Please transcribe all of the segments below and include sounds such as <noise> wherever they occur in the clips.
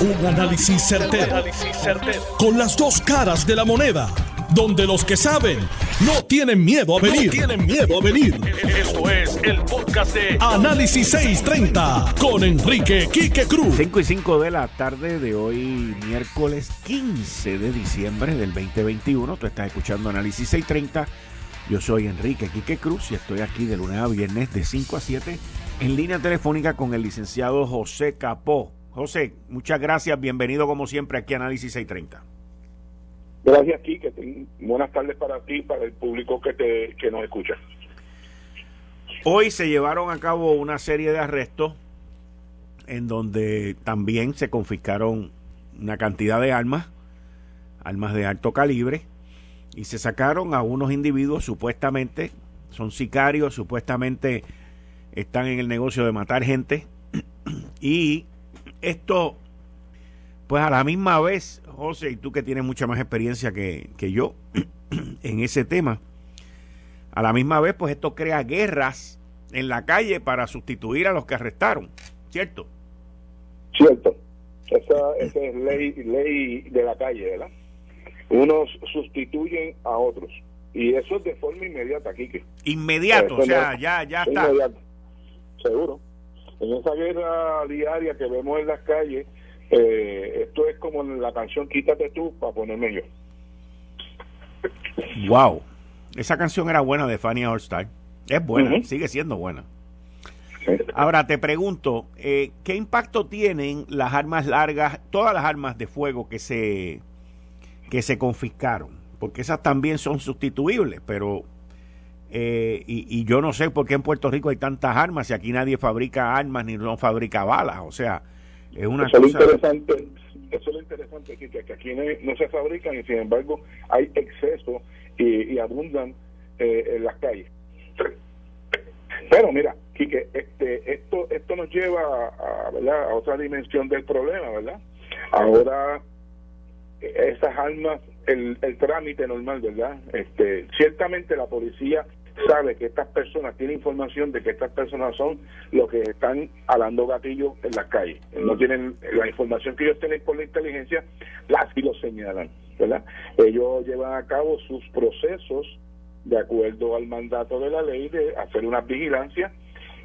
Un análisis certero, Con las dos caras de la moneda. Donde los que saben no tienen miedo a venir. tienen miedo a venir. Esto es el podcast de Análisis 630 con Enrique Quique Cruz. 5 y 5 de la tarde de hoy, miércoles 15 de diciembre del 2021. Tú estás escuchando Análisis 630. Yo soy Enrique Quique Cruz y estoy aquí de lunes a viernes de 5 a 7 en línea telefónica con el licenciado José Capó. José, muchas gracias, bienvenido como siempre aquí a Análisis 630. Gracias, Quique. Buenas tardes para ti y para el público que, te, que nos escucha. Hoy se llevaron a cabo una serie de arrestos en donde también se confiscaron una cantidad de armas, armas de alto calibre, y se sacaron a unos individuos supuestamente, son sicarios, supuestamente están en el negocio de matar gente <clears throat> y esto, pues a la misma vez, José, y tú que tienes mucha más experiencia que, que yo <clears throat> en ese tema, a la misma vez, pues esto crea guerras en la calle para sustituir a los que arrestaron, ¿cierto? Cierto. Esa, esa es ley, ley de la calle, ¿verdad? Unos sustituyen a otros. Y eso es de forma inmediata, Kike. Inmediato, o sea, ya, ya está. Inmediato seguro. En esa guerra diaria que vemos en las calles, eh, esto es como en la canción Quítate tú para ponerme yo. Wow, esa canción era buena de Fanny Allstar. Es buena, sigue siendo buena. Ahora te pregunto, eh, ¿qué impacto tienen las armas largas, todas las armas de fuego que se que se confiscaron? Porque esas también son sustituibles, pero eh, y, yo no sé por qué en Puerto Rico hay tantas armas y aquí nadie fabrica armas ni no fabrica balas. O sea, es una eso cosa... interesante, eso es lo interesante, que, que aquí no, se fabrican y sin embargo hay exceso y, abundan eh, en las calles. Pero mira, Quique, este, esto, esto nos lleva a, ¿verdad? a otra dimensión del problema, ¿verdad? Ahora esas armas, el, el trámite normal, ¿verdad? Este, ciertamente la policía sabe que estas personas, tiene información de que estas personas son los que están alando gatillos en las calles. No tienen la información que ellos tienen por la inteligencia, así lo señalan, ¿verdad? Ellos llevan a cabo sus procesos de acuerdo al mandato de la ley de hacer una vigilancia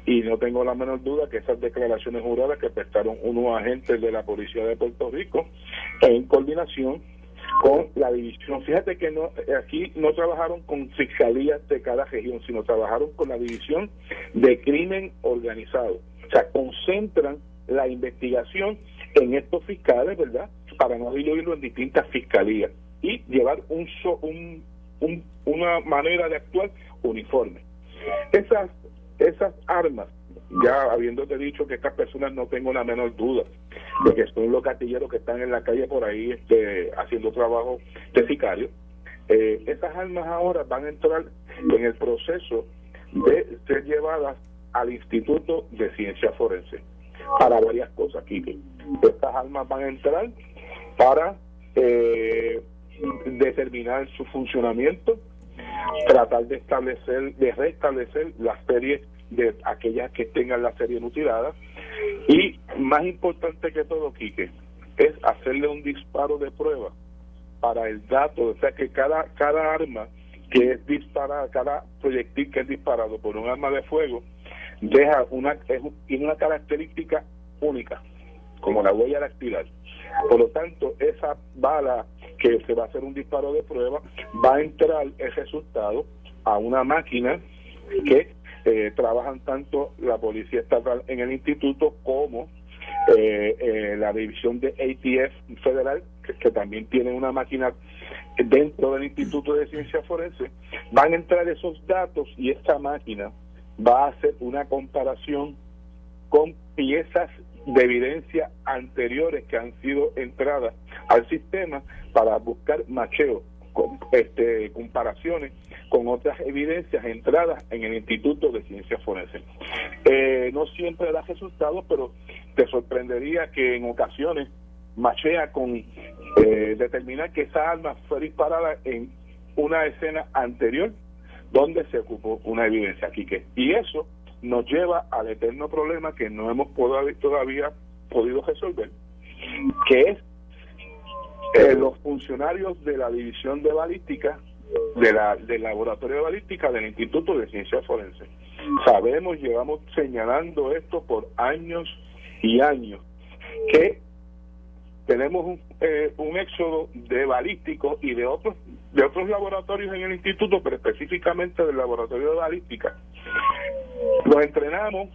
y no tengo la menor duda que esas declaraciones juradas que prestaron unos agentes de la Policía de Puerto Rico en coordinación con la división. Fíjate que no aquí no trabajaron con fiscalías de cada región, sino trabajaron con la división de crimen organizado. O sea, concentran la investigación en estos fiscales, ¿verdad? Para no diluirlo en distintas fiscalías y llevar un, un, una manera de actuar uniforme. Esas, esas armas ya habiéndote dicho que estas personas no tengo la menor duda de que son los gatilleros que están en la calle por ahí este, haciendo trabajo de sicario, eh, esas armas ahora van a entrar en el proceso de ser llevadas al Instituto de Ciencia Forense para varias cosas, Kike. Estas armas van a entrar para eh, determinar su funcionamiento, tratar de establecer, de restablecer las series de aquellas que tengan la serie mutilada y más importante que todo, Quique, es hacerle un disparo de prueba para el dato, o sea que cada, cada arma que es disparada, cada proyectil que es disparado por un arma de fuego, deja una, tiene una característica única, como la huella dactilar. Por lo tanto, esa bala que se va a hacer un disparo de prueba, va a entrar el resultado a una máquina que eh, trabajan tanto la Policía Estatal en el instituto como eh, eh, la división de ATF federal, que, también tiene una máquina dentro del Instituto de Ciencia Forense, van a entrar esos datos y esta máquina va a hacer una comparación con piezas de evidencia anteriores que han sido entradas al sistema para buscar macheo con, este, comparaciones con otras evidencias entradas en el Instituto de Ciencias Forenses. Eh, no siempre da resultados, pero te sorprendería que en ocasiones machea con eh, determinar que esa arma fue disparada en una escena anterior donde se ocupó una evidencia, Quique. Y eso nos lleva al eterno problema que no hemos todavía podido resolver, que es eh, los funcionarios de la división de balística de la, del laboratorio de balística del Instituto de Ciencias Forenses. Sabemos, llevamos señalando esto por años y años, que tenemos un, eh, un éxodo de balísticos y de otros de otros laboratorios en el instituto, pero específicamente del laboratorio de balística. Los entrenamos,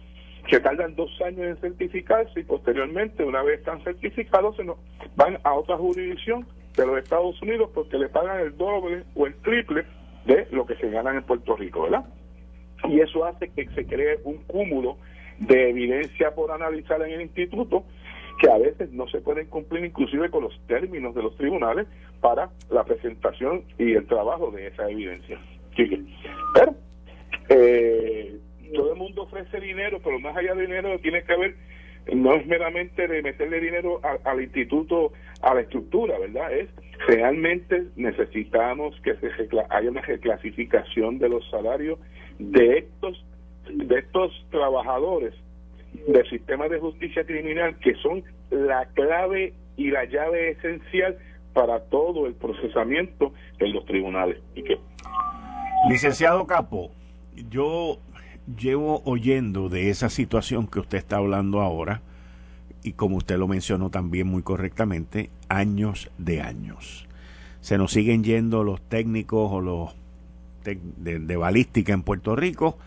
que tardan dos años en certificarse y posteriormente, una vez están certificados, se nos van a otra jurisdicción de los Estados Unidos porque le pagan el doble o el triple de lo que se ganan en Puerto Rico, ¿verdad? Y eso hace que se cree un cúmulo de evidencia por analizar en el instituto que a veces no se pueden cumplir inclusive con los términos de los tribunales para la presentación y el trabajo de esa evidencia. Pero eh, todo el mundo ofrece dinero, pero más allá de dinero tiene que haber, no es meramente de meterle dinero al instituto, a la estructura, ¿verdad? Es realmente necesitamos que se haya una reclasificación de los salarios de estos de estos trabajadores del sistema de justicia criminal que son la clave y la llave esencial para todo el procesamiento en los tribunales. ¿Y Licenciado Capo, yo llevo oyendo de esa situación que usted está hablando ahora, y como usted lo mencionó también muy correctamente, años de años. Se nos siguen yendo los técnicos o los de balística en Puerto Rico,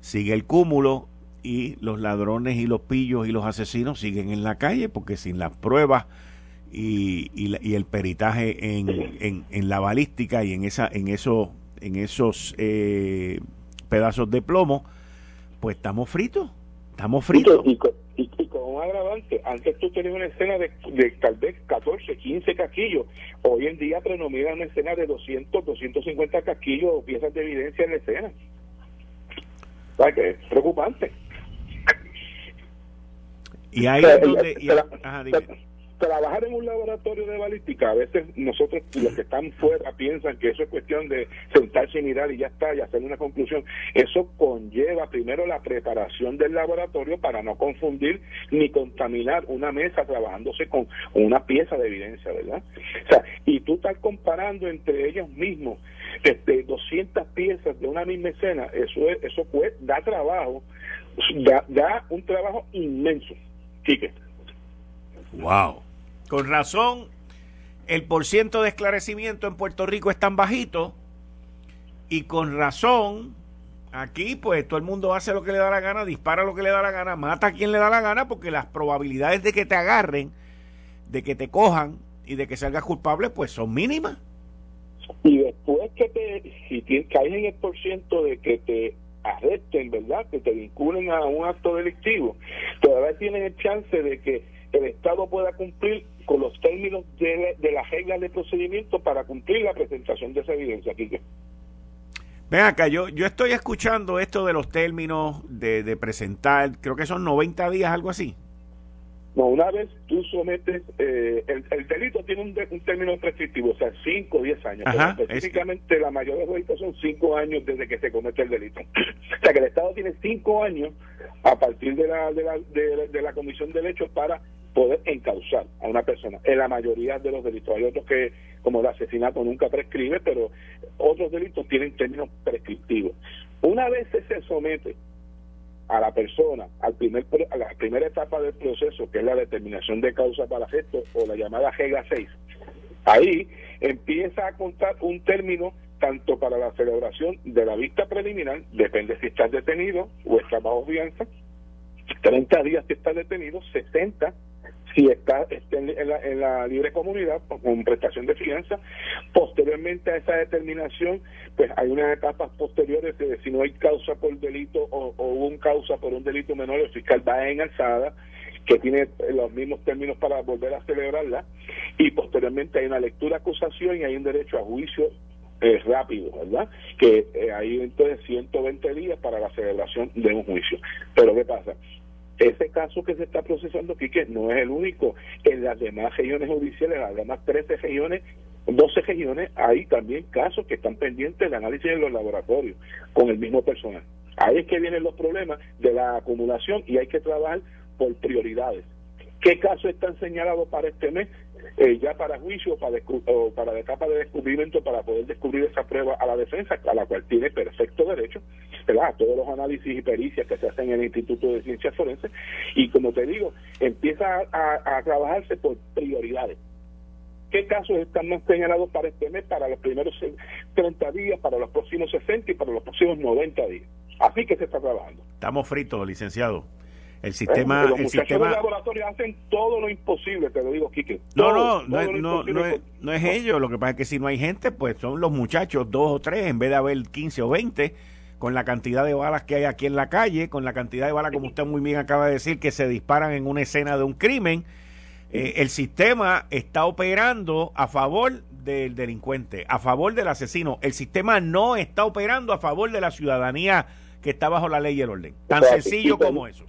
sigue el cúmulo y los ladrones y los pillos y los asesinos siguen en la calle porque sin las pruebas y, el peritaje en, en, la balística y en esa en eso en esos eh, pedazos de plomo pues estamos fritos estamos fritos. y, con un agravante antes tú tenías una escena de, de, tal vez 14 15 casquillos hoy en día predomina una escena de 200 250 casquillos o piezas de evidencia en la escena. O sea que es preocupante. Y ahí trabajar en un laboratorio de balística, a veces nosotros los que están fuera piensan que eso es cuestión de sentarse y mirar y ya está, y hacer una conclusión. Eso conlleva primero la preparación del laboratorio para no confundir ni contaminar una mesa trabajándose con una pieza de evidencia, ¿verdad? O sea, y tú estás comparando entre ellos mismos este, 200 piezas de una misma escena, eso es, eso puede, da trabajo, da, da un trabajo inmenso. Quique. Wow. Con razón, el porciento de esclarecimiento en Puerto Rico es tan bajito y con razón, aquí pues todo el mundo hace lo que le da la gana, dispara lo que le da la gana, mata a quien le da la gana porque las probabilidades de que te agarren, de que te cojan y de que salgas culpable pues son mínimas. Y después que te, si caes en el porciento de que te arresten, ¿verdad? Que te vinculen a un acto delictivo, todavía tienen el chance de que el Estado pueda cumplir con los términos de, de las reglas de procedimiento para cumplir la presentación de esa evidencia, Quique. Ven acá, yo, yo estoy escuchando esto de los términos de, de presentar, creo que son 90 días, algo así. No, una vez tú sometes, eh, el, delito tiene un, un, término prescriptivo, o sea, 5 o 10 años. específicamente, la mayoría de los delitos son 5 años desde que se comete el delito. <clears throat> o sea, que el Estado tiene 5 años a partir de la, de la, de, la comisión del hecho para poder encauzar a una persona. En la mayoría de los delitos. Hay otros que, como el asesinato, nunca prescribe, pero otros delitos tienen términos prescriptivos. Una vez se somete a la persona al primer, a la primera etapa del proceso, que es la determinación de causa para gesto o la llamada regla 6, ahí empieza a contar un término tanto para la celebración de la vista preliminar, depende si estás detenido o estás bajo fianza, 30 días que estás detenido, 60 si está, en, la, libre comunidad con prestación de fianza. Posteriormente a esa determinación, pues hay unas etapas posteriores de si no hay causa por delito o, hubo un causa por un delito menor, el fiscal va en alzada que tiene los mismos términos para volver a celebrarla y posteriormente hay una lectura acusación y hay un derecho a juicio eh, rápido, ¿verdad? Que eh, hay entonces 120 días para la celebración de un juicio. Pero ¿qué pasa? Caso que se está procesando aquí, que no es el único, en las demás regiones judiciales, las demás 13 regiones, 12 regiones, hay también casos que están pendientes de análisis en los laboratorios con el mismo personal. Ahí es que vienen los problemas de la acumulación y hay que trabajar por prioridades. ¿Qué casos están señalados para este mes? Eh, ya para juicio para o para la etapa de descubrimiento para poder descubrir esa prueba a la defensa, a la cual tiene perfecto derecho, ¿verdad? todos los análisis y pericias que se hacen en el Instituto de Ciencias Forenses. Y como te digo, empieza a, a trabajarse por prioridades. ¿Qué casos están más señalados para este mes, para los primeros 30 días, para los próximos 60 y para los próximos 90 días? Así que se está trabajando. Estamos fritos, licenciado. El sistema. los el sistema... laboratorio hacen todo lo imposible, te lo digo, Quique. No, no, no, no, no, es, no es ello. Lo que pasa es que si no hay gente, pues son los muchachos, dos o tres, en vez de haber 15 o 20, con la cantidad de balas que hay aquí en la calle, con la cantidad de balas, como usted muy bien acaba de decir, que se disparan en una escena de un crimen. Eh, el sistema está operando a favor del delincuente, a favor del asesino. El sistema no está operando a favor de la ciudadanía que está bajo la ley y el orden. Tan sencillo como eso.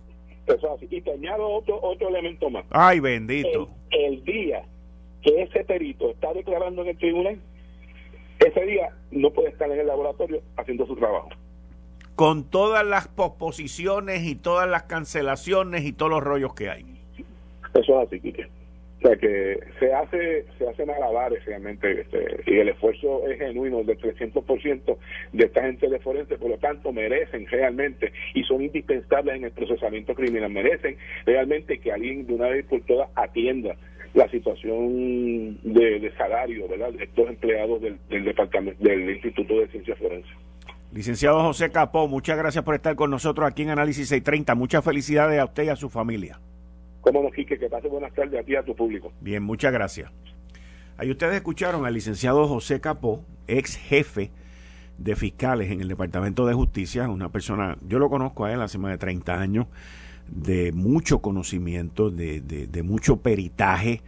Eso así. Y te añado otro, otro elemento más. Ay, bendito. El, día que ese perito está declarando en el tribunal, ese día no puede estar en el laboratorio haciendo su trabajo. Con todas las posposiciones y todas las cancelaciones y todos los rollos que hay. Eso es así, Quique. O sea que se hace se hacen alabares realmente este, y el esfuerzo es genuino del 300% de esta gente de forense, por lo tanto merecen realmente y son indispensables en el procesamiento criminal, merecen realmente que alguien de una vez por todas atienda la situación de, salario ¿verdad? de estos empleados del, del departamento del Instituto de Ciencias Forenses. Licenciado José Capó, muchas gracias por estar con nosotros aquí en Análisis 630. Muchas felicidades a usted y a su familia. Cómo no, Quique, que pase buenas tardes a ti y a tu público. Bien, muchas gracias. Ahí ustedes escucharon al licenciado José Capó, ex jefe de fiscales en el Departamento de Justicia, una persona, yo lo conozco a él hace más de 30 años, de mucho conocimiento, de, de, mucho peritaje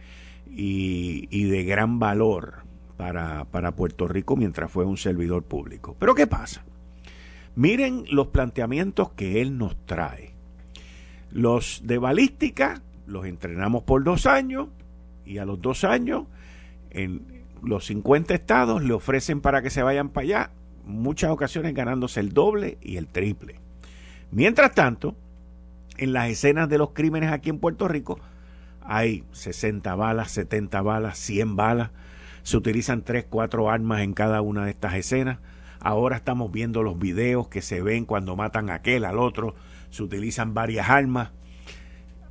y, y, de gran valor para, para Puerto Rico mientras fue un servidor público. Pero ¿qué pasa? Miren los planteamientos que él nos trae. Los de balística los entrenamos por dos años y a los dos años en los 50 estados le ofrecen para que se vayan para allá, muchas ocasiones ganándose el doble y el triple. Mientras tanto, en las escenas de los crímenes aquí en Puerto Rico hay 60 balas, 70 balas, 100 balas, se utilizan 3, 4 armas en cada una de estas escenas. Ahora estamos viendo los videos que se ven cuando matan a aquel, al otro, se utilizan varias armas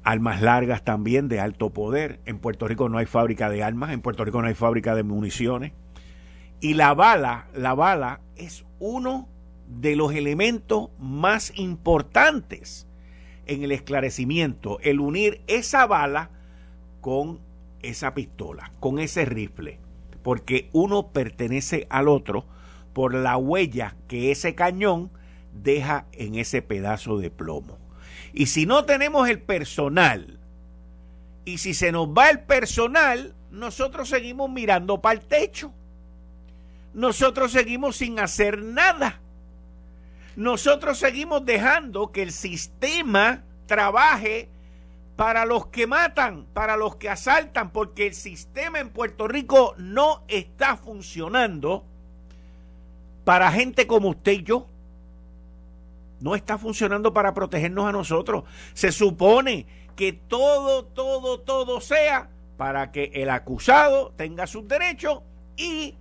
armas largas también de alto poder. En Puerto Rico no hay fábrica de armas, en Puerto Rico no hay fábrica de municiones. Y la bala, la bala es uno de los elementos más importantes en el esclarecimiento, el unir esa bala con esa pistola, con ese rifle, porque uno pertenece al otro por la huella que ese cañón deja en ese pedazo de plomo. Y si no tenemos el personal, y si se nos va el personal, nosotros seguimos mirando para el techo. Nosotros seguimos sin hacer nada. Nosotros seguimos dejando que el sistema trabaje para los que matan, para los que asaltan, porque el sistema en Puerto Rico no está funcionando para gente como usted y yo no está funcionando para protegernos a nosotros. Se supone que todo, todo, todo sea para que el acusado tenga sus derechos y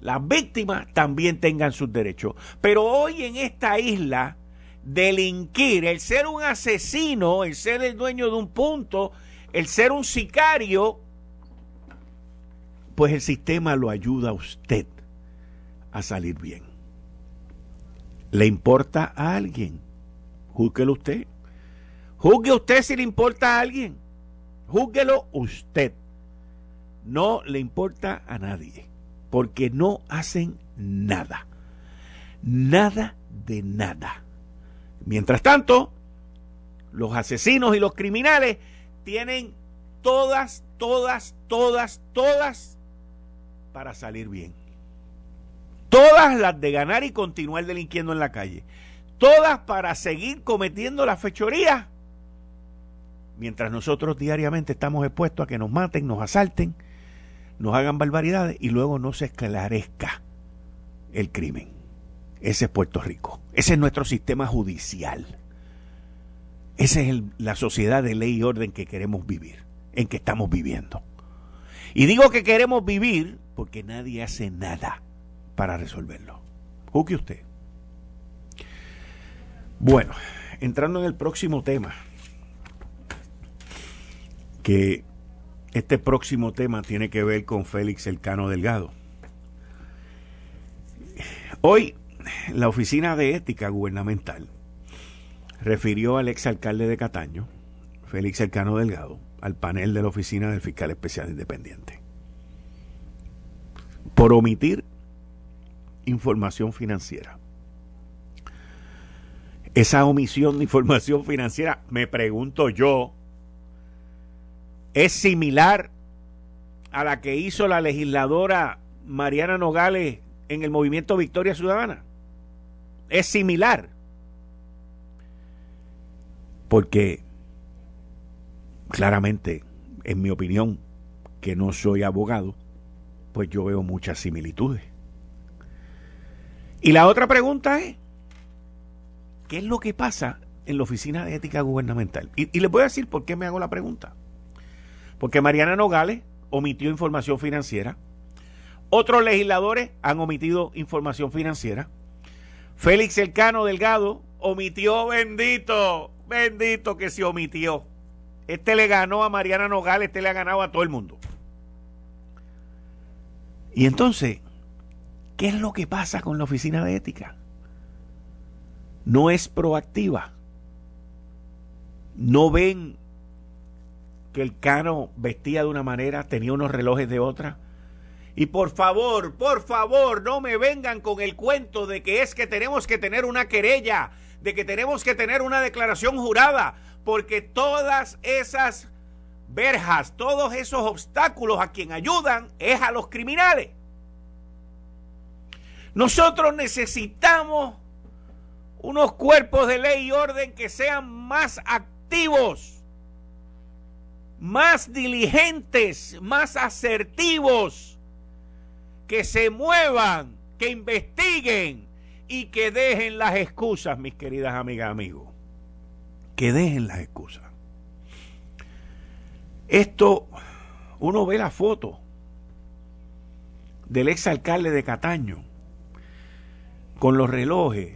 las víctimas también tengan sus derechos. Pero hoy en esta isla, delinquir, el ser un asesino, el ser el dueño de un punto, el ser un sicario, pues el sistema lo ayuda a usted a salir bien le importa a alguien. Júzguelo usted. Juzgue usted si le importa a alguien. Júzguelo usted. No le importa a nadie. Porque no hacen nada. Nada de nada. Mientras tanto, los asesinos y los criminales tienen todas, todas, todas, todas para salir bien. Todas las de ganar y continuar delinquiendo en la calle. Todas para seguir cometiendo la fechoría. Mientras nosotros diariamente estamos expuestos a que nos maten, nos asalten, nos hagan barbaridades y luego no se esclarezca el crimen. Ese es Puerto Rico. Ese es nuestro sistema judicial. Esa es la sociedad de ley y orden que queremos vivir, en que estamos viviendo. Y digo que queremos vivir porque nadie hace nada para resolverlo. Juzgue usted. Bueno, entrando en el próximo tema, que este próximo tema tiene que ver con Félix Elcano Delgado. Hoy, la Oficina de Ética Gubernamental refirió al exalcalde de Cataño, Félix Elcano Delgado, al panel de la Oficina del Fiscal Especial Independiente por omitir información financiera. Esa omisión de información financiera, me pregunto yo, es similar a la que hizo la legisladora Mariana Nogales en el movimiento Victoria Ciudadana. Es similar. Porque claramente, en mi opinión, que no soy abogado, pues yo veo muchas similitudes. Y la otra pregunta es, ¿qué es lo que pasa en la Oficina de Ética Gubernamental? Y, les voy a decir por qué me hago la pregunta. Porque Mariana Nogales omitió información financiera. Otros legisladores han omitido información financiera. Félix Elcano Delgado omitió, bendito, bendito que se omitió. Este le ganó a Mariana Nogales, este le ha ganado a todo el mundo. Y entonces, ¿qué es lo que pasa con la oficina de ética? No es proactiva. No ven que el Cano vestía de una manera, tenía unos relojes de otra. Y por favor, por favor, no me vengan con el cuento de que es que tenemos que tener una querella, de que tenemos que tener una declaración jurada, porque todas esas verjas, todos esos obstáculos a quien ayudan es a los criminales. Nosotros necesitamos unos cuerpos de ley y orden que sean más activos más diligentes, más asertivos, que se muevan, que investiguen y que dejen las excusas, mis queridas amigas, amigos. Que dejen las excusas. Esto, uno ve la foto del exalcalde de Cataño con los relojes,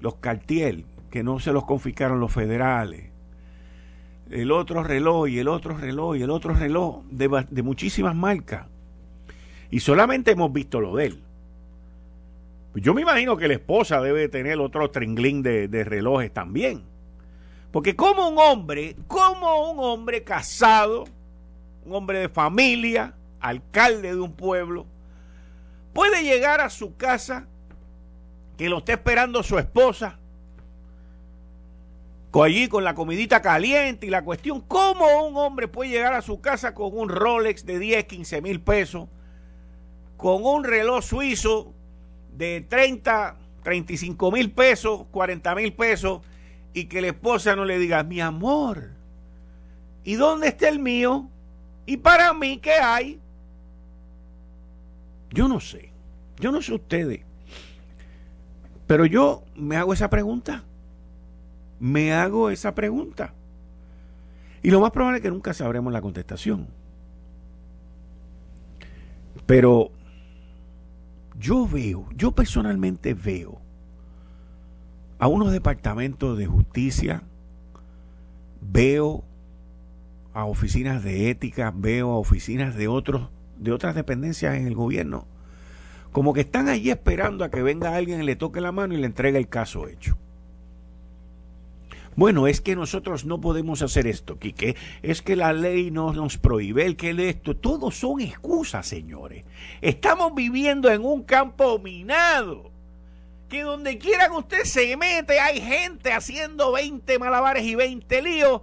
los Cartier, que no se los confiscaron los federales, el otro reloj y el otro reloj y el otro reloj de, muchísimas marcas. Y solamente hemos visto lo de él. Yo me imagino que la esposa debe tener otro tringlín de, de relojes también. Porque como un hombre, como un hombre casado, un hombre de familia, alcalde de un pueblo, puede llegar a su casa que lo esté esperando su esposa allí con la comidita caliente y la cuestión, ¿cómo un hombre puede llegar a su casa con un Rolex de 10, 15 mil pesos, con un reloj suizo de 30, 35 mil pesos, 40 mil pesos, y que la esposa no le diga, mi amor, ¿y dónde está el mío? ¿Y para mí qué hay? Yo no sé, yo no sé ustedes, pero yo me hago esa pregunta me hago esa pregunta. Y lo más probable es que nunca sabremos la contestación. Pero yo veo, yo personalmente veo a unos departamentos de justicia, veo a oficinas de ética, veo a oficinas de otros de otras dependencias en el gobierno, como que están allí esperando a que venga alguien y le toque la mano y le entregue el caso hecho. Bueno, es que nosotros no podemos hacer esto, Quique. Es que la ley no nos prohíbe el que esto. Todos son excusas, señores. Estamos viviendo en un campo minado. Que donde quiera usted se mete, hay gente haciendo 20 malabares y 20 líos.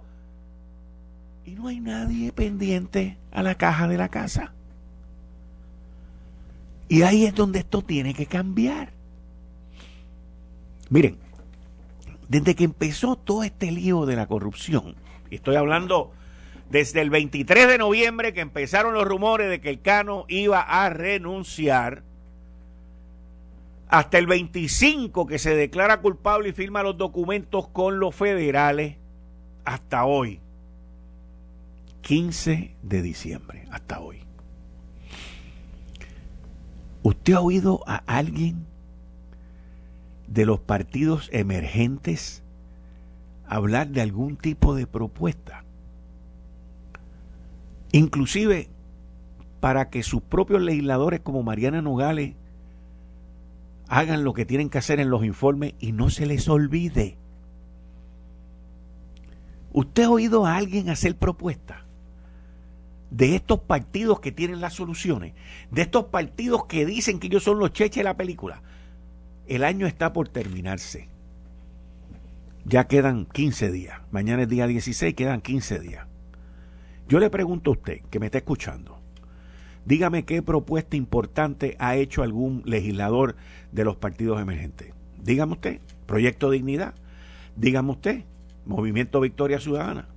Y no hay nadie pendiente a la caja de la casa. Y ahí es donde esto tiene que cambiar. Miren, desde que empezó todo este lío de la corrupción, y estoy hablando desde el 23 de noviembre que empezaron los rumores de que el Cano iba a renunciar, hasta el 25 que se declara culpable y firma los documentos con los federales, hasta hoy, 15 de diciembre, hasta hoy, ¿usted ha oído a alguien de los partidos emergentes hablar de algún tipo de propuesta? Inclusive para que sus propios legisladores como Mariana Nogales hagan lo que tienen que hacer en los informes y no se les olvide. ¿Usted ha oído a alguien hacer propuestas? De estos partidos que tienen las soluciones, de estos partidos que dicen que ellos son los cheches de la película. El año está por terminarse. Ya quedan 15 días. Mañana es día 16, quedan 15 días. Yo le pregunto a usted, que me está escuchando, dígame qué propuesta importante ha hecho algún legislador de los partidos emergentes. Dígame usted, Proyecto Dignidad. Dígame usted, Movimiento Victoria Ciudadana.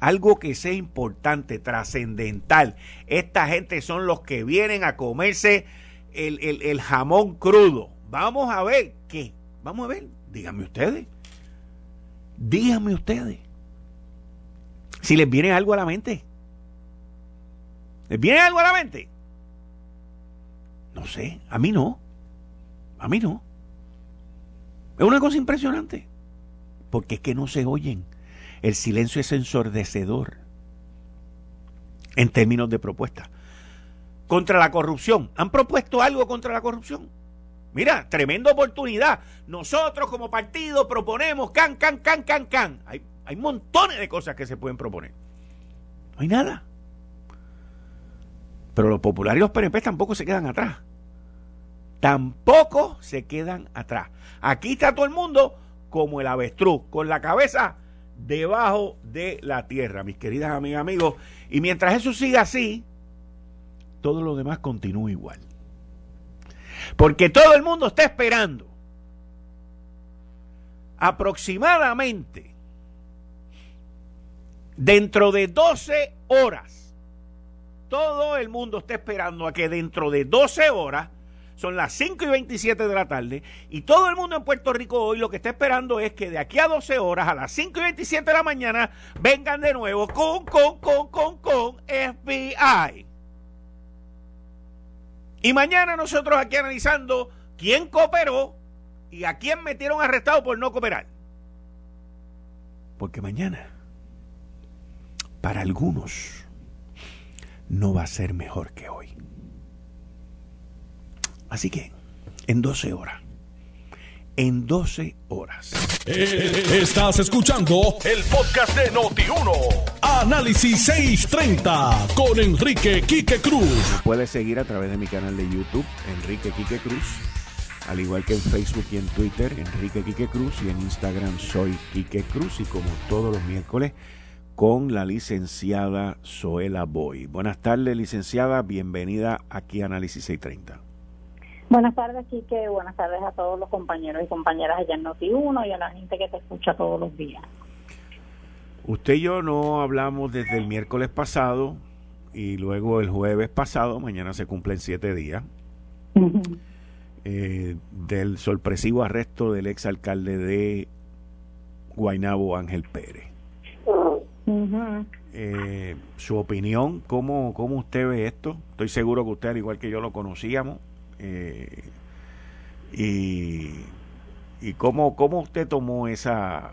Algo que sea importante, trascendental. Esta gente son los que vienen a comerse el, el jamón crudo. Vamos a ver qué. Vamos a ver. Díganme ustedes. Díganme ustedes. Si les viene algo a la mente. ¿Les viene algo a la mente? No sé, a mí no. A mí no. Es una cosa impresionante. Porque es que no se oyen. El silencio es ensordecedor. En términos de propuesta. Contra la corrupción. ¿Han propuesto algo contra la corrupción? Mira, tremenda oportunidad. Nosotros como partido proponemos can, can, can, can, can. Hay hay montones de cosas que se pueden proponer. No hay nada. Pero los populares y los PNP tampoco se quedan atrás. Tampoco se quedan atrás. Aquí está todo el mundo como el avestruz, con la cabeza debajo de la tierra, mis queridas amigas, amigos. Y mientras eso siga así, todo lo demás continúa igual. Porque todo el mundo está esperando aproximadamente Dentro de 12 horas, todo el mundo está esperando a que dentro de 12 horas, son las 5 y 27 de la tarde, y todo el mundo en Puerto Rico hoy lo que está esperando es que de aquí a 12 horas, a las 5 y 27 de la mañana, vengan de nuevo con, con, con, con, con FBI. Y mañana nosotros aquí analizando quién cooperó y a quién metieron arrestado por no cooperar. Porque mañana para algunos no va a ser mejor que hoy. Así que, en 12 horas, en 12 horas. Eh, estás escuchando el podcast de Noti1. Análisis 630 con Enrique Quique Cruz. Puedes seguir a través de mi canal de YouTube, Enrique Quique Cruz. Al igual que en Facebook y en Twitter, Enrique Quique Cruz. Y en Instagram soy Quique Cruz. Y como todos los miércoles, con la licenciada Zoela Boy. Buenas tardes, licenciada. Bienvenida aquí a Análisis 630. Buenas tardes, Quique. Buenas tardes a todos los compañeros y compañeras allá en Noti1 y a la gente que te escucha todos los días. Usted y yo no hablamos desde el miércoles pasado y luego el jueves pasado, mañana se cumplen siete días, eh, del sorpresivo arresto del exalcalde de Guaynabo, Ángel Pérez. Eh, su opinión, ¿cómo, ¿cómo usted ve esto? Estoy seguro que usted, al igual que yo, lo conocíamos. Eh, y y cómo, cómo usted tomó esa,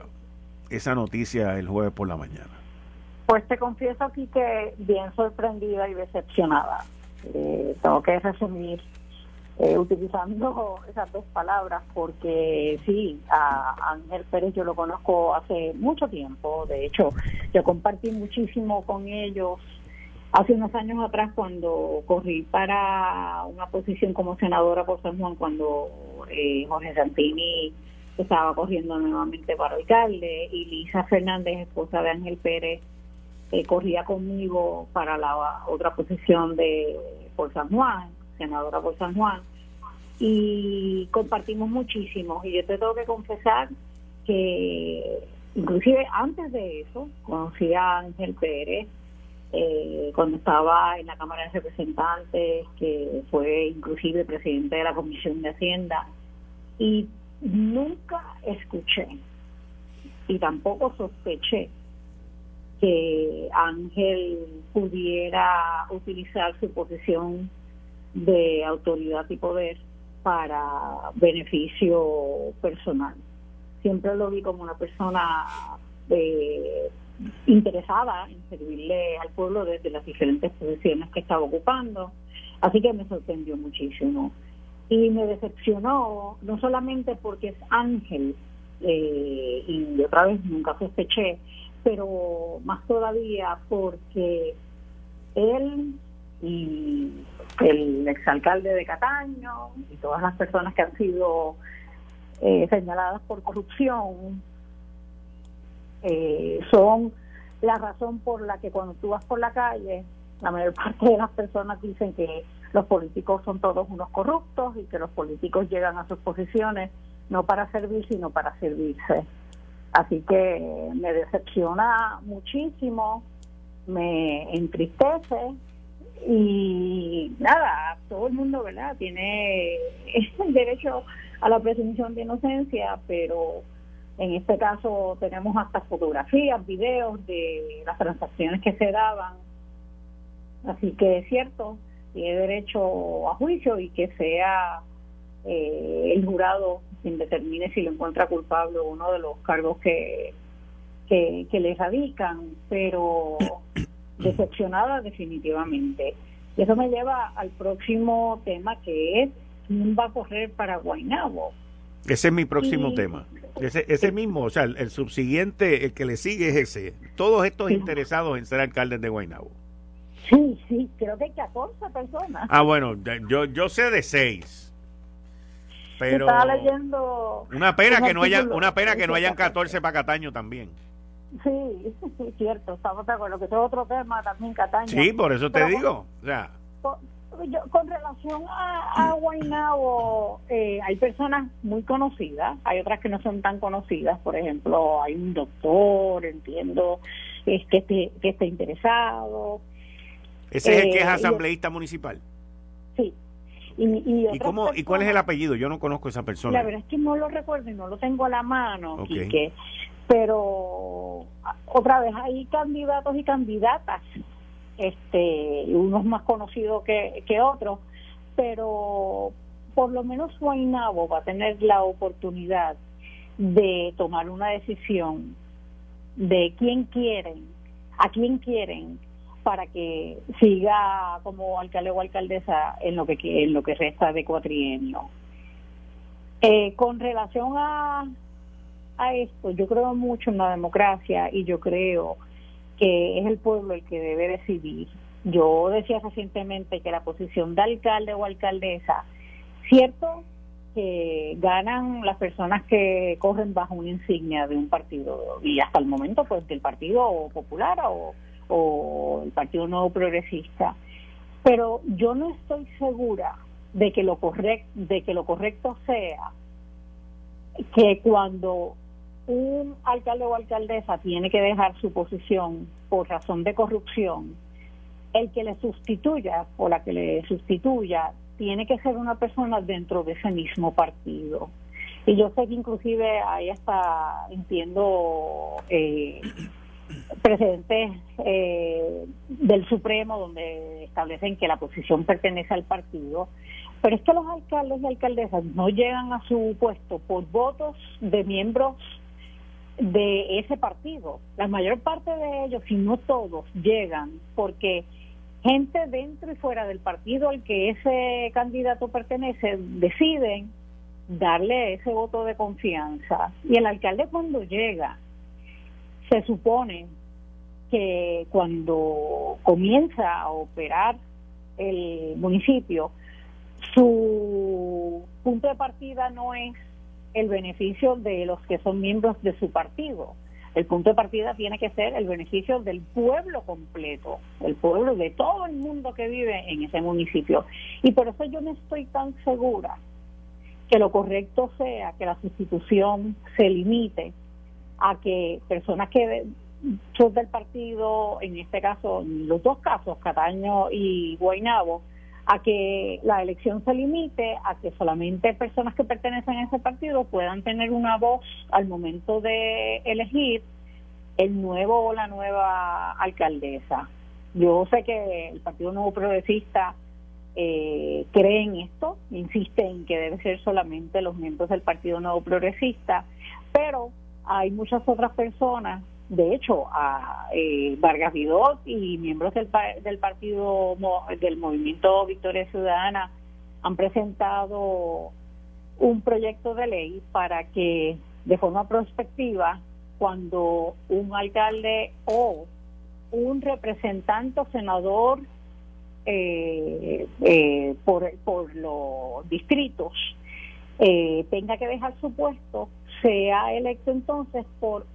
esa noticia el jueves por la mañana. Pues te confieso aquí que bien sorprendida y decepcionada. Eh, tengo que resumir eh, utilizando esas dos palabras porque sí, a Ángel Pérez yo lo conozco hace mucho tiempo, de hecho yo compartí muchísimo con ellos hace unos años atrás cuando corrí para una posición como senadora por San Juan cuando eh, Jorge Santini estaba corriendo nuevamente para alcalde y Lisa Fernández, esposa de Ángel Pérez, eh, corría conmigo para la otra posición de por San Juan senadora por San Juan, y compartimos muchísimo. Y yo te tengo que confesar que inclusive antes de eso conocí a Ángel Pérez eh, cuando estaba en la Cámara de Representantes, que fue inclusive presidente de la Comisión de Hacienda, y nunca escuché y tampoco sospeché que Ángel pudiera utilizar su posición de autoridad y poder para beneficio personal. Siempre lo vi como una persona eh, interesada en servirle al pueblo desde las diferentes posiciones que estaba ocupando, así que me sorprendió muchísimo. Y me decepcionó, no solamente porque es Ángel, eh, y otra vez nunca sospeché, pero más todavía porque él y el exalcalde de Cataño y todas las personas que han sido eh, señaladas por corrupción eh, son la razón por la que cuando tú vas por la calle, la mayor parte de las personas dicen que los políticos son todos unos corruptos y que los políticos llegan a sus posiciones no para servir, sino para servirse. Así que me decepciona muchísimo, me entristece y nada, todo el mundo, ¿verdad? Tiene el <laughs> derecho a la presunción de inocencia, pero en este caso tenemos hasta fotografías, videos de las transacciones que se daban. Así que es cierto, tiene derecho a juicio y que sea eh, el jurado quien determine si lo encuentra culpable o uno de los cargos que, que, que le radican, pero <coughs> decepcionada definitivamente. Y eso me lleva al próximo tema que es quién va a correr para Guaynabo. Ese es mi próximo tema. Ese, ese mismo, o sea, el, subsiguiente, el que le sigue es ese. Todos estos interesados en ser alcaldes de Guaynabo. Sí, sí, creo que hay 14 personas. Ah, bueno, yo, yo sé de seis. Pero leyendo una pena que no hayan una pena que no hayan 14 para Cataño también. Sí, sí, <laughs> cierto, estamos de acuerdo que es otro tema también Cataño. Sí, por eso te digo, o sea, con relación a, a Guaynabo, eh, hay personas muy conocidas, hay otras que no son tan conocidas, por ejemplo, hay un doctor, entiendo, es que, esté, que esté interesado. ¿Ese es el que es eh, asambleísta municipal? Sí. Y, y, cómo, ¿Y cuál es el apellido? Yo no conozco a esa persona. La verdad es que no lo recuerdo y no lo tengo a la mano, pero otra vez hay candidatos y candidatas este unos más conocidos que, otros, pero por lo menos Guaynabo va a tener la oportunidad de tomar una decisión de quién quieren, a quién quieren para que siga como alcalde o alcaldesa en lo que en lo que resta de cuatrienio. Eh, con relación a, a esto, yo creo mucho en la democracia y yo creo que es el pueblo el que debe decidir. Yo decía recientemente que la posición de alcalde o alcaldesa, cierto que ganan las personas que corren bajo una insignia de un partido y hasta el momento pues del Partido Popular o, o el Partido Nuevo Progresista, pero yo no estoy segura de que lo de que lo correcto sea que cuando un alcalde o alcaldesa tiene que dejar su posición por razón de corrupción, el que le sustituya o la que le sustituya tiene que ser una persona dentro de ese mismo partido. Y yo sé que inclusive ahí está, entiendo, eh, precedentes eh, del Supremo donde establecen que la posición pertenece al partido, pero es que los alcaldes y alcaldesas no llegan a su puesto por votos de miembros de ese partido. La mayor parte de ellos, si no todos, llegan porque gente dentro y fuera del partido al que ese candidato pertenece deciden darle ese voto de confianza. Y el alcalde cuando llega, se supone que cuando comienza a operar el municipio, su punto de partida no es el beneficio de los que son miembros de su partido. El punto de partida tiene que ser el beneficio del pueblo completo, el pueblo de todo el mundo que vive en ese municipio. Y por eso yo no estoy tan segura que lo correcto sea que la sustitución se limite a que personas que son del partido, en este caso, en los dos casos, Cataño y Guainabo, a que la elección se limite a que solamente personas que pertenecen a ese partido puedan tener una voz al momento de elegir el nuevo o la nueva alcaldesa. Yo sé que el Partido Nuevo Progresista eh, cree en esto, insiste en que debe ser solamente los miembros del Partido Nuevo Progresista, pero hay muchas otras personas, de hecho, a eh, Vargas Vidot y miembros del, del Partido del Movimiento Victoria Ciudadana han presentado un proyecto de ley para que de forma prospectiva cuando un alcalde o un representante o senador eh, eh, por, por los distritos eh, tenga que dejar su puesto, sea electo entonces por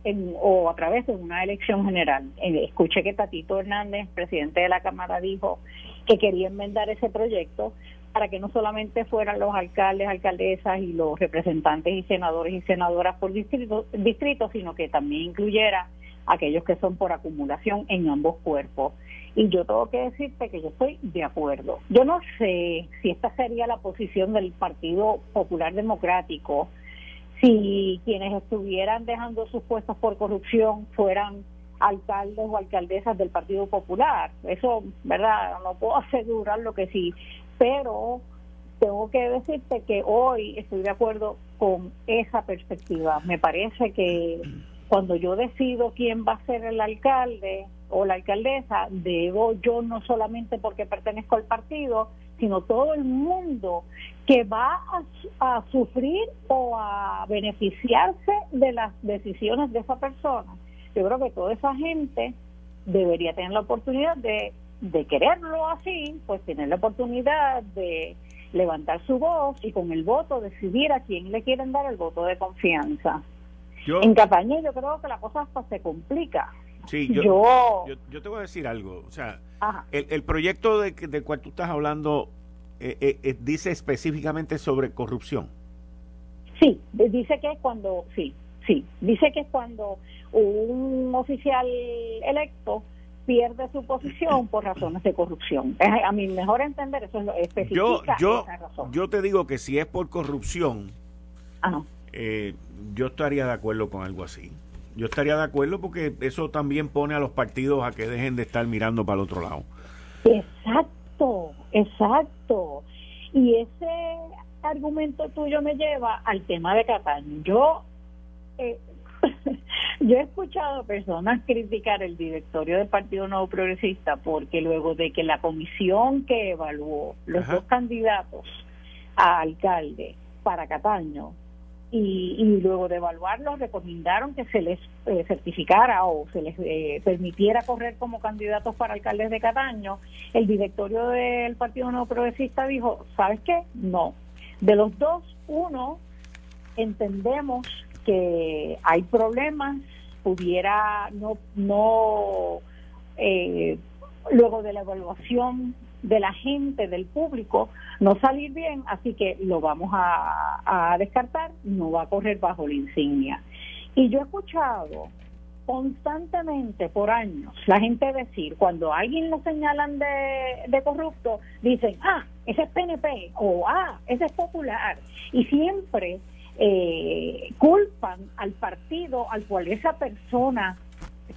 o a través de una elección general. escuché que Tatito Hernández, presidente de la Cámara, dijo que quería enmendar ese proyecto para que no solamente fueran los alcaldes, alcaldesas y los representantes y senadores y senadoras por distrito, distrito sino que también incluyera aquellos que son por acumulación en ambos cuerpos. Y yo tengo que decirte que yo estoy de acuerdo. Yo no sé si esta sería la posición del Partido Popular Democrático, si quienes estuvieran dejando sus puestos por corrupción fueran alcaldes o alcaldesas del Partido Popular. Eso, ¿verdad? No puedo <laughs> asegurar lo que sí, pero tengo que decirte que hoy estoy de acuerdo con esa perspectiva. Me parece que cuando yo decido quién va a ser el alcalde o la alcaldesa, debo yo no solamente porque pertenezco al partido, sino todo el mundo que va a, a sufrir o a beneficiarse de las decisiones de esa persona. Yo creo que toda esa gente debería tener la oportunidad de de quererlo así, pues tener la oportunidad de levantar su voz y con el voto decidir a quién le quieren dar el voto de confianza. en Capaña yo creo que la cosa hasta se complica. Sí, yo, yo, te voy a decir algo. O sea, el, proyecto de, del cual tú estás hablando eh, eh, eh, dice específicamente sobre corrupción. Sí, dice que cuando, sí, sí, dice que cuando un oficial electo pierde su posición <clears throat> por razones de corrupción. A mi mejor entender, eso es lo especifica yo, yo, Yo te digo que si es por corrupción, eh, yo estaría de acuerdo con algo así. Yo estaría de acuerdo porque eso también pone a los partidos a que dejen de estar mirando para el otro lado. Exacto, exacto. Y ese argumento tuyo me lleva al tema de Cataño. Yo eh, <laughs> yo he escuchado personas criticar el directorio del Partido Nuevo Progresista porque luego de que la comisión que evaluó los dos candidatos a alcalde para Cataño y, luego de evaluarlos recomendaron que se les eh, certificara o se les eh, permitiera correr como candidatos para alcaldes de Cataño, el directorio del Partido Nuevo Progresista dijo, ¿sabes qué? No. De los dos, uno, entendemos que hay problemas, pudiera no, no eh, luego de la evaluación de la gente, del público, no salir bien, así que lo vamos a, descartar, no va a correr bajo la insignia. Y yo he escuchado constantemente por años la gente decir, cuando alguien lo señalan de, de corrupto, dicen, ah, ese es PNP o ah, ese es popular. Y siempre eh, culpan al partido al cual esa persona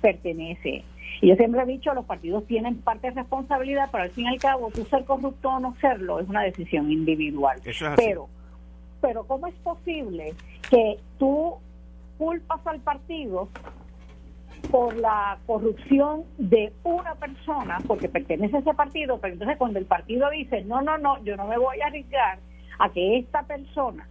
pertenece. Y yo siempre he dicho, los partidos tienen parte de responsabilidad, pero al fin y al cabo, tú ser corrupto o no serlo es una decisión individual. pero, pero ¿cómo es posible que tú culpas al partido por la corrupción de una persona, porque pertenece a ese partido, pero entonces cuando el partido dice, no, no, no, yo no me voy a arriesgar a que esta persona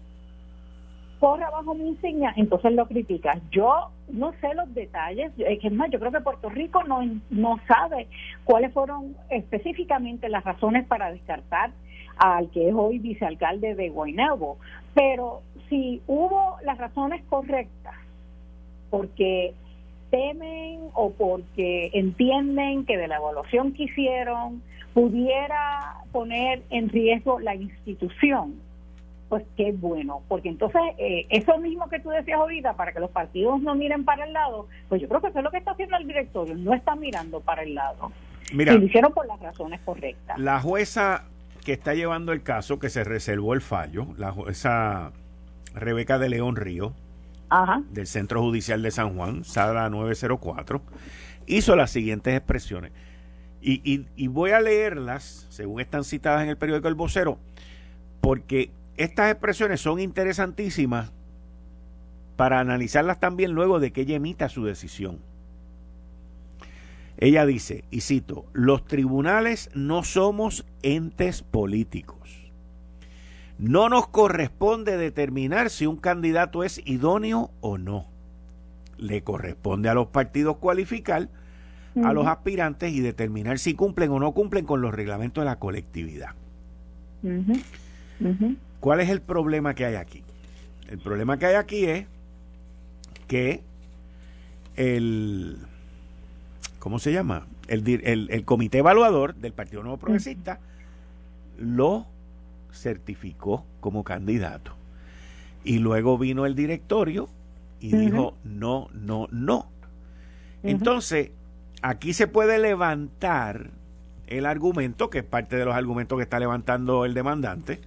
corra bajo mi insignia, entonces lo criticas. Yo no sé los detalles, es más, yo creo que Puerto Rico no, no sabe cuáles fueron específicamente las razones para descartar al que es hoy vicealcalde de Guaynabo, pero si hubo las razones correctas, porque temen o porque entienden que de la evaluación que hicieron pudiera poner en riesgo la institución, pues qué bueno, porque entonces eh, eso mismo que tú decías ahorita, para que los partidos no miren para el lado, pues yo creo que eso es lo que está haciendo el directorio, no está mirando para el lado. Mira, y lo hicieron por las razones correctas. La jueza que está llevando el caso, que se reservó el fallo, la jueza Rebeca de León Río, del Centro Judicial de San Juan, sala 904, hizo las siguientes expresiones. Y, y, voy a leerlas, según están citadas en el periódico El Vocero, porque estas expresiones son interesantísimas para analizarlas también luego de que ella emita su decisión. Ella dice, y cito, los tribunales no somos entes políticos. No nos corresponde determinar si un candidato es idóneo o no. Le corresponde a los partidos cualificar a los aspirantes y determinar si cumplen o no cumplen con los reglamentos de la colectividad. ¿Cuál es el problema que hay aquí? El problema que hay aquí es que el, ¿cómo se llama? El, el, comité evaluador del Partido Nuevo Progresista lo certificó como candidato. Y luego vino el directorio y dijo no, no, no. Entonces, aquí se puede levantar el argumento, que es parte de los argumentos que está levantando el demandante,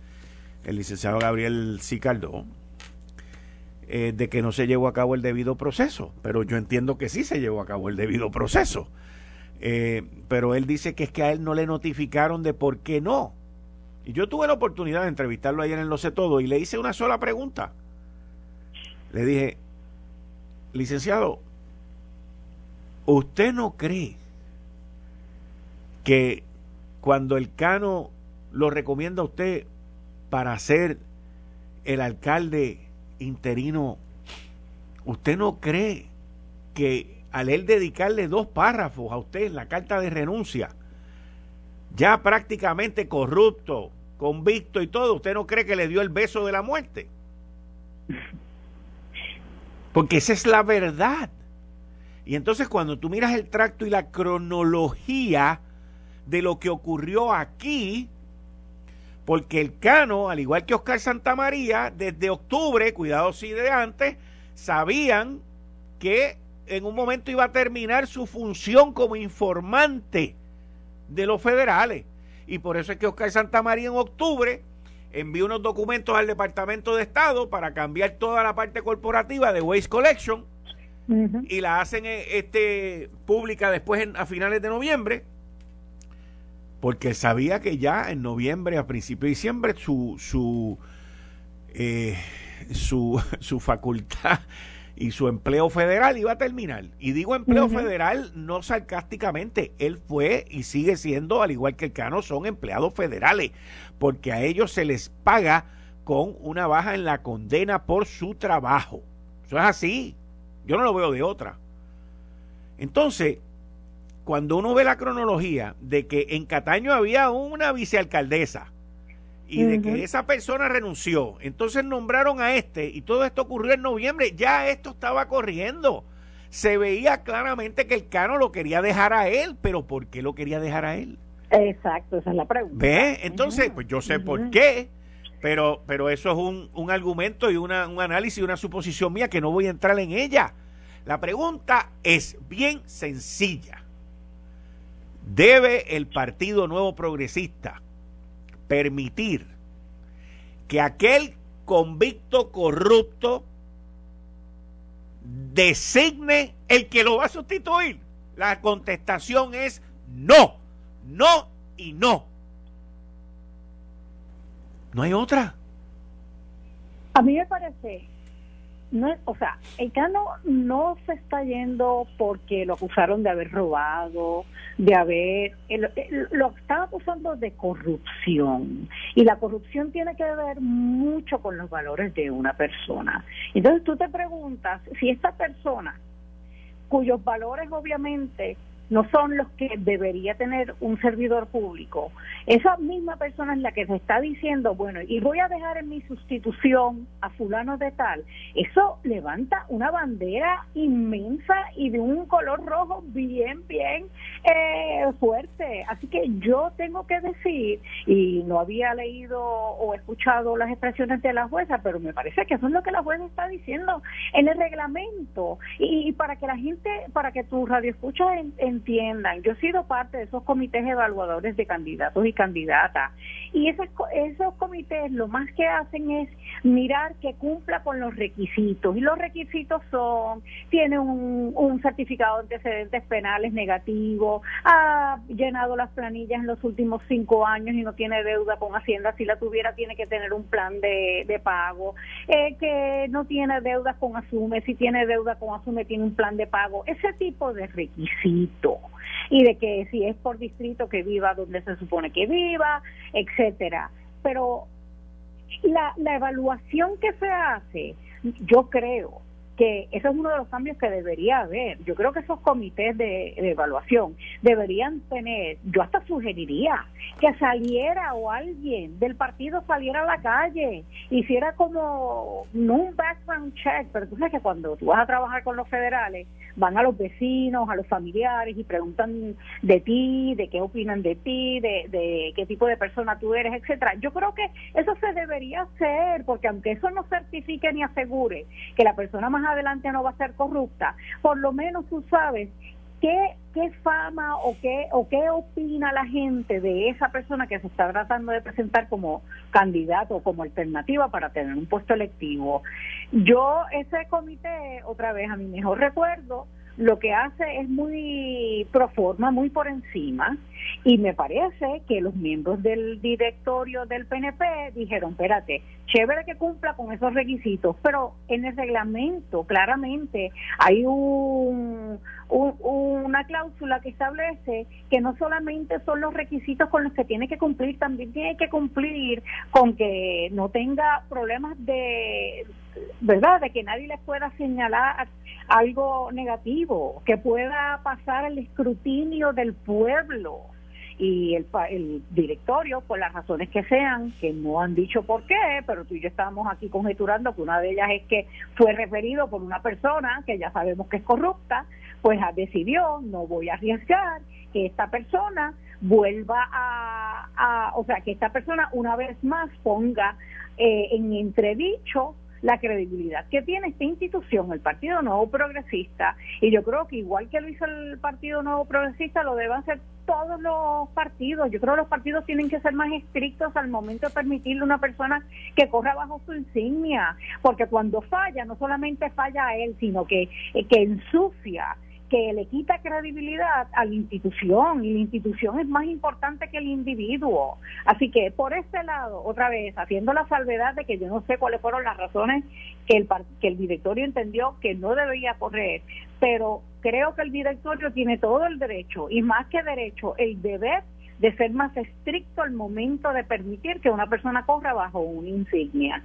el licenciado Gabriel Cicardó, eh, de que no se llevó a cabo el debido proceso. Pero yo entiendo que sí se llevó a cabo el debido proceso. Eh, pero él dice que es que a él no le notificaron de por qué no. Y yo tuve la oportunidad de entrevistarlo ayer en Lo Sé Todo y le hice una sola pregunta. Le dije, licenciado, ¿usted no cree que cuando el Cano lo recomienda a usted para ser el alcalde interino, ¿usted no cree que al él dedicarle dos párrafos a usted la carta de renuncia, ya prácticamente corrupto, convicto y todo, ¿usted no cree que le dio el beso de la muerte? Porque esa es la verdad. Y entonces cuando tú miras el tracto y la cronología de lo que ocurrió aquí, porque el Cano, al igual que Oscar Santamaría, desde octubre, cuidado si de antes, sabían que en un momento iba a terminar su función como informante de los federales. Y por eso es que Oscar Santamaría en octubre envió unos documentos al Departamento de Estado para cambiar toda la parte corporativa de Waste Collection y la hacen eh, este, pública después a finales de noviembre porque sabía que ya en noviembre, a principios de diciembre, su, su, eh, su, <laughs> su facultad y su empleo federal iba a terminar. Y digo empleo federal no sarcásticamente, él fue y sigue siendo, al igual que el Cano, son empleados federales, porque a ellos se les paga con una baja en la condena por su trabajo. Eso es así. Yo no lo veo de otra. Entonces, cuando uno ve la cronología de que en Cataño había una vicealcaldesa, y de que esa persona renunció. Entonces nombraron a este y todo esto ocurrió en noviembre. Ya esto estaba corriendo. Se veía claramente que el Cano lo quería dejar a él, pero ¿por qué lo quería dejar a él? Exacto, esa es la pregunta. ¿Ve? Entonces, pues yo sé por qué, pero, pero eso es un, un argumento y una, un análisis y una suposición mía que no voy a entrar en ella. La pregunta es bien sencilla. ¿Debe el Partido Nuevo Progresista permitir que aquel convicto corrupto designe el que lo va a sustituir? La contestación es no, no y no. No hay otra. A mí me parece no o sea, el Cano no se está yendo porque lo acusaron de haber robado, de haber, lo están acusando de corrupción. Y la corrupción tiene que ver mucho con los valores de una persona. Entonces tú te preguntas si esta persona, cuyos valores obviamente no son los que debería tener un servidor público. Esa misma persona es la que se está diciendo, bueno, y voy a dejar en mi sustitución a fulano de tal. Eso levanta una bandera inmensa y de un color rojo bien, bien eh, fuerte. Así que yo tengo que decir, y no había leído o escuchado las expresiones de la jueza, pero me parece que eso es lo que la jueza está diciendo en el reglamento. Y, para que la gente, para que tu radio escucha en entiendan, yo he sido parte de esos comités evaluadores de candidatos y candidatas. Y esos, esos comités lo más que hacen es mirar que cumpla con los requisitos. Y los requisitos son, tiene un, un certificado de antecedentes penales negativo, ha llenado las planillas en los últimos cinco años y no tiene deuda con Hacienda, si la tuviera tiene que tener un plan de, pago, eh, que no tiene deudas con Asume, si tiene deuda con Asume tiene un plan de pago, ese tipo de y de que si es por distrito que viva donde se supone que viva, etcétera. Pero la, la evaluación que se hace, yo creo que eso es uno de los cambios que debería haber. Yo creo que esos comités de, evaluación deberían tener, yo hasta sugeriría que saliera o alguien del partido saliera a la calle, hiciera como, no un background check, pero tú sabes que cuando tú vas a trabajar con los federales, van a los vecinos, a los familiares y preguntan de ti, de qué opinan de ti, de, de qué tipo de persona tú eres, etcétera. Yo creo que eso se debería hacer, porque aunque eso no certifique ni asegure que la persona más adelante no va a ser corrupta, por lo menos tú sabes qué, qué fama o qué, o qué opina la gente de esa persona que se está tratando de presentar como candidato o como alternativa para tener un puesto electivo. Yo, ese comité, otra vez, a mi mejor recuerdo, lo que hace es muy pro forma, muy por encima, y me parece que los miembros del directorio del PNP dijeron, espérate, chévere que cumpla con esos requisitos, pero en el reglamento claramente hay un, una cláusula que establece que no solamente son los requisitos con los que tiene que cumplir, también tiene que cumplir con que no tenga problemas de, ¿verdad?, de que nadie le pueda señalar algo negativo, que pueda pasar el escrutinio del pueblo y el, el directorio, por las razones que sean, que no han dicho por qué, pero tú y yo estábamos aquí conjeturando que una de ellas es que fue referido por una persona que ya sabemos que es corrupta, pues decidió, no voy a arriesgar que esta persona vuelva a, a o sea, que esta persona una vez más ponga eh, en entredicho la credibilidad que tiene esta institución, el Partido Nuevo Progresista, y yo creo que igual que lo hizo el Partido Nuevo Progresista, lo deben hacer todos los partidos. Yo creo que los partidos tienen que ser más estrictos al momento de permitirle a una persona que corra bajo su insignia, porque cuando falla, no solamente falla a él, sino que, que ensucia que le quita credibilidad a la institución y la institución es más importante que el individuo. Así que por este lado, otra vez, haciendo la salvedad de que yo no sé cuáles fueron las razones que el, que el directorio entendió que no debía correr, pero creo que el directorio tiene todo el derecho y más que derecho, el deber de ser más estricto al momento de permitir que una persona corra bajo una insignia.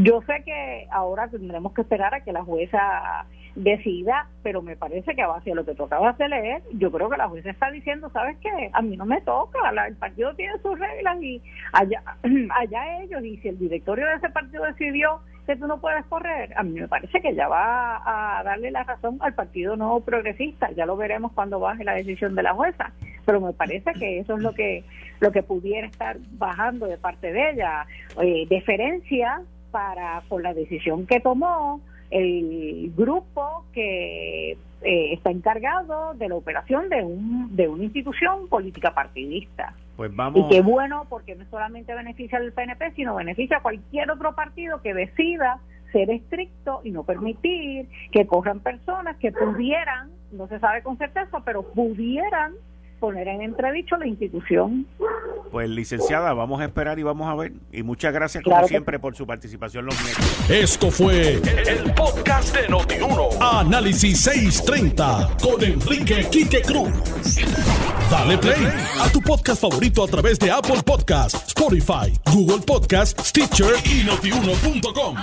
Yo sé que ahora tendremos que esperar a que la jueza decida, pero me parece que a base de lo que acabas de leer, yo creo que la jueza está diciendo, ¿sabes qué? A mí no me toca, el partido tiene sus reglas y allá, <clears throat> allá ellos, y si el directorio de ese partido decidió que tú no puedes correr, a mí me parece que ya va a darle la razón al partido no progresista, ya lo veremos cuando baje la decisión de la jueza, pero me parece que eso es lo que lo que pudiera estar bajando de parte de ella, eh, deferencia para por la decisión que tomó el grupo que eh, está encargado de la operación de, un, de una institución política partidista. Pues vamos. Y qué bueno, porque no solamente beneficia al PNP, sino beneficia a cualquier otro partido que decida ser estricto y no permitir que corran personas que pudieran, no se sabe con certeza, pero pudieran poner en entredicho la institución. Pues licenciada, vamos a esperar y vamos a ver. Y muchas gracias como siempre por su participación los miércoles. Esto fue el, podcast de Notiuno. Análisis 630 con Enrique Quique Cruz. Dale play a tu podcast favorito a través de Apple Podcasts, Spotify, Google Podcasts, Stitcher y notiuno.com.